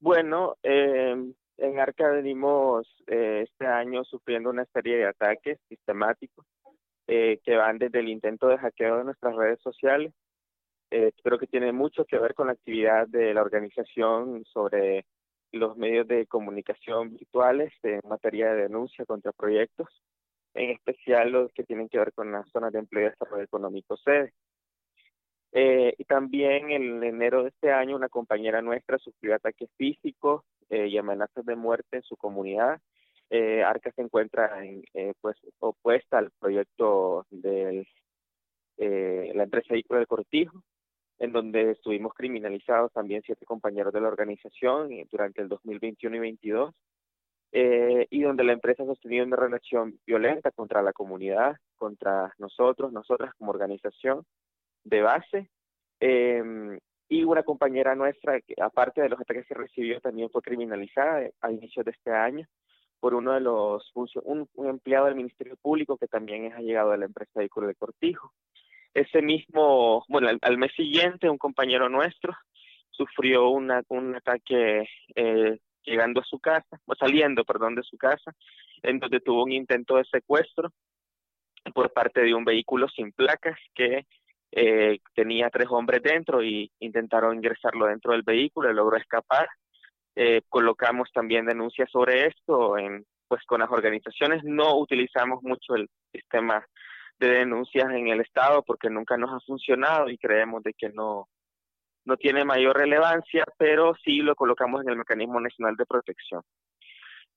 Bueno, eh, en Arca venimos eh, este año sufriendo una serie de ataques sistemáticos eh, que van desde el intento de hackeo de nuestras redes sociales. Eh, creo que tiene mucho que ver con la actividad de la organización sobre los medios de comunicación virtuales en materia de denuncia contra proyectos, en especial los que tienen que ver con las zonas de empleo y desarrollo económico sede. Eh, y también en enero de este año una compañera nuestra sufrió ataques físicos eh, y amenazas de muerte en su comunidad. Eh, Arca se encuentra en, pues opuesta al proyecto de la empresa Vehículo del Cortijo, en donde estuvimos criminalizados también siete compañeros de la organización durante el 2021 y 2022, y donde la empresa ha sostenido una relación violenta contra la comunidad, contra nosotros, nosotras como organización, de base. Em, y una compañera nuestra, que aparte de los ataques que recibió, también fue criminalizada a inicios de este año por uno de los un, un empleado del Ministerio Público que también es allegado de la empresa Vehículo de Cortijo. Ese mismo, bueno, al, mes siguiente, un compañero nuestro sufrió una, un ataque eh, llegando a su casa, o saliendo, perdón, de su casa, en donde tuvo un intento de secuestro por parte de un vehículo sin placas que eh, tenía tres hombres dentro y intentaron ingresarlo dentro del vehículo, y logró escapar. Eh, colocamos también denuncias sobre esto en, pues con las organizaciones. No utilizamos mucho el sistema de denuncias en el Estado porque nunca nos ha funcionado y creemos de que no, no tiene mayor relevancia, pero sí lo colocamos en el Mecanismo Nacional de Protección.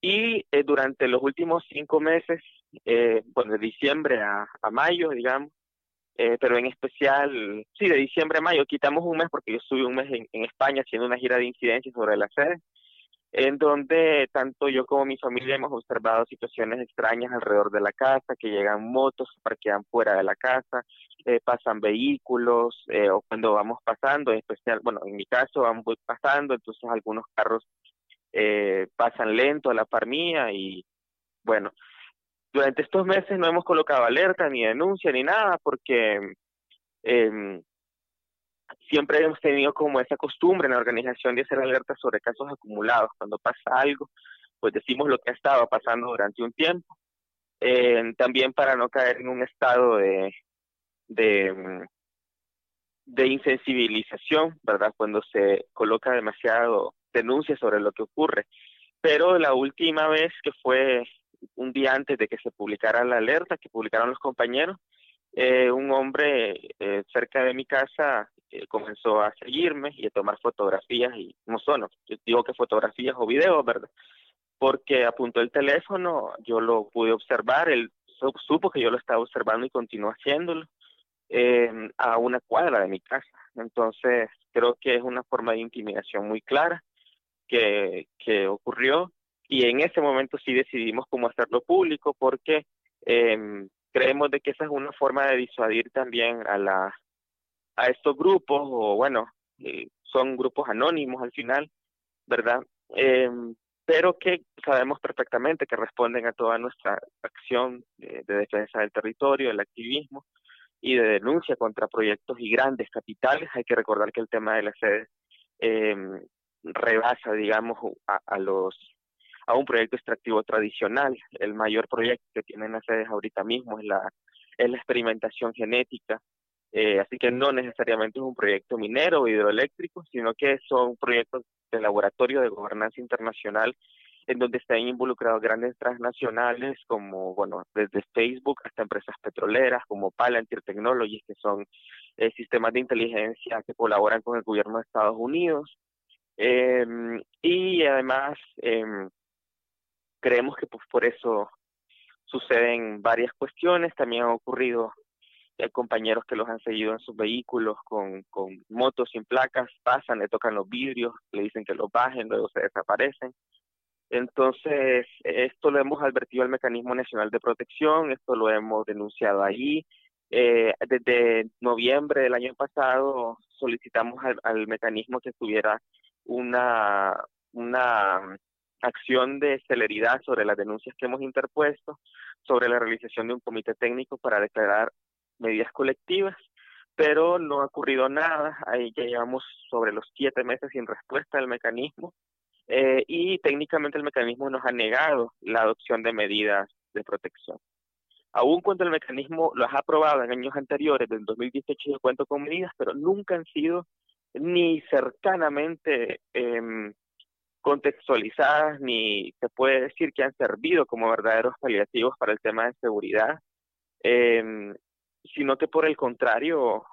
Y eh, durante los últimos cinco meses, eh, bueno, de diciembre a, a mayo, digamos, eh, pero en especial, sí, de diciembre a mayo, quitamos un mes porque yo estuve un mes en, España haciendo una gira de incidencias sobre la sede, en donde tanto yo como mi familia hemos observado situaciones extrañas alrededor de la casa, que llegan motos, parquean fuera de la casa, eh, pasan vehículos, eh, o cuando vamos pasando, en especial, bueno, en mi caso vamos pasando, entonces algunos carros pasan lento a la par mía y bueno, durante estos meses no hemos colocado alerta, ni denuncia, ni nada, porque eh, siempre hemos tenido como esa costumbre en la organización de hacer alertas sobre casos acumulados. Cuando pasa algo, pues decimos lo que ha estado pasando durante un tiempo. Eh, también para no caer en un estado de, de, de insensibilización, ¿verdad? Cuando se coloca demasiado denuncia sobre lo que ocurre. Pero la última vez que fue un día antes de que se publicara la alerta que publicaron los compañeros, eh, un hombre eh, cerca de mi casa eh, comenzó a seguirme y a tomar fotografías y no son, yo digo que fotografías o videos, ¿verdad? Porque apuntó el teléfono, yo lo pude observar, él supo que yo lo estaba observando y continuó haciéndolo a una cuadra de mi casa. Entonces, creo que es una forma de intimidación muy clara que, que ocurrió y en ese momento sí decidimos cómo hacerlo público porque em, creemos de que esa es una forma de disuadir también a la a estos grupos o bueno eh, son grupos anónimos al final verdad em, pero que sabemos perfectamente que responden a toda nuestra acción de, defensa del territorio el activismo y de denuncia contra proyectos y grandes capitales. Hay que recordar que el tema de la sede em, rebasa digamos a los a un proyecto extractivo tradicional. El mayor proyecto que tienen las sedes ahorita mismo es la, es la experimentación genética. Eh, así que no necesariamente es un proyecto minero o hidroeléctrico, sino que son proyectos de laboratorio de gobernanza internacional en donde están involucrados grandes transnacionales como, bueno, desde Facebook hasta empresas petroleras como Palantir Technologies, que son eh, sistemas de inteligencia que colaboran con el gobierno de Estados Unidos. Eh, y además, eh, creemos que pues por eso suceden varias cuestiones, también han ocurrido hay compañeros que los han seguido en sus vehículos con, con motos sin placas, pasan, le tocan los vidrios, le dicen que los bajen, luego se desaparecen. Entonces, esto lo hemos advertido al Mecanismo Nacional de Protección, esto lo hemos denunciado allí. Eh, desde noviembre del año pasado solicitamos al, al mecanismo que tuviera una, una acción de celeridad sobre las denuncias que hemos interpuesto, sobre la realización de un comité técnico para declarar medidas colectivas, pero no ha ocurrido nada. Ahí ya llevamos sobre los siete meses sin respuesta del mecanismo eh, y técnicamente el mecanismo nos ha negado la adopción de medidas de protección. Aún cuando el mecanismo lo ha aprobado en años anteriores, del 2018 yo cuento con medidas, pero nunca han sido ni cercanamente em, contextualizadas, ni se puede decir que han servido como verdaderos paliativos para el tema de seguridad, em, sino que por el contrario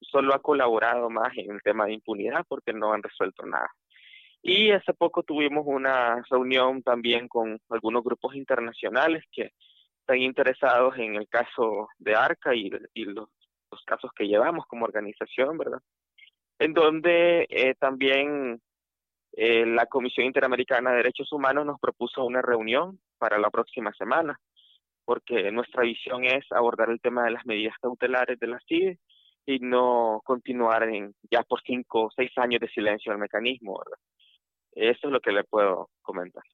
solo ha colaborado más en el tema de impunidad porque no han resuelto nada. Y hace poco tuvimos una reunión también con algunos grupos internacionales que están interesados en el caso de ARCA y, los, casos que llevamos como organización, ¿verdad? En donde eh, también eh, la Comisión Interamericana de Derechos Humanos nos propuso una reunión para la próxima semana, porque nuestra visión es abordar el tema de las medidas cautelares de la CIDE y no continuar ya por cinco o seis años de silencio el mecanismo, ¿verdad? Eso es lo que le puedo comentar.